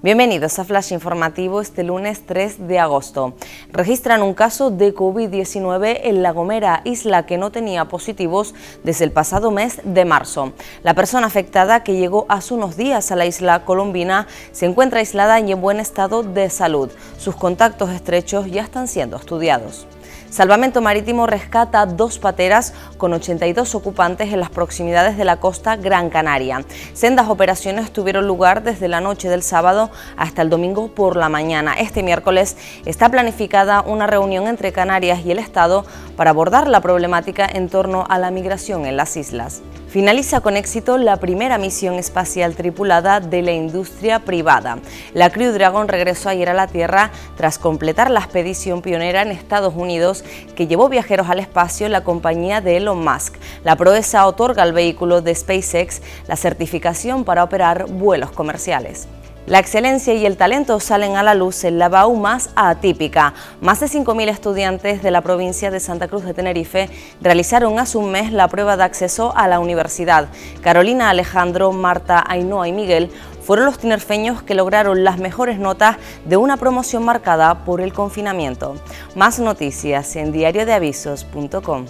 Bienvenidos a Flash Informativo este lunes 3 de agosto. Registran un caso de COVID-19 en La Gomera, isla que no tenía positivos desde el pasado mes de marzo. La persona afectada que llegó hace unos días a la isla colombina se encuentra aislada y en buen estado de salud. Sus contactos estrechos ya están siendo estudiados. Salvamento Marítimo rescata dos pateras con 82 ocupantes en las proximidades de la costa Gran Canaria. Sendas operaciones tuvieron lugar desde la noche del sábado hasta el domingo por la mañana. Este miércoles está planificada una reunión entre Canarias y el Estado para abordar la problemática en torno a la migración en las islas. Finaliza con éxito la primera misión espacial tripulada de la industria privada. La Crew Dragon regresó ayer a la Tierra tras completar la expedición pionera en Estados Unidos que llevó viajeros al espacio la compañía de Elon Musk. La proeza otorga al vehículo de SpaceX la certificación para operar vuelos comerciales. La excelencia y el talento salen a la luz en la BAU más atípica. Más de 5.000 estudiantes de la provincia de Santa Cruz de Tenerife realizaron hace un mes la prueba de acceso a la universidad. Carolina, Alejandro, Marta, Ainhoa y Miguel fueron los tinerfeños que lograron las mejores notas de una promoción marcada por el confinamiento. Más noticias en diariodeavisos.com.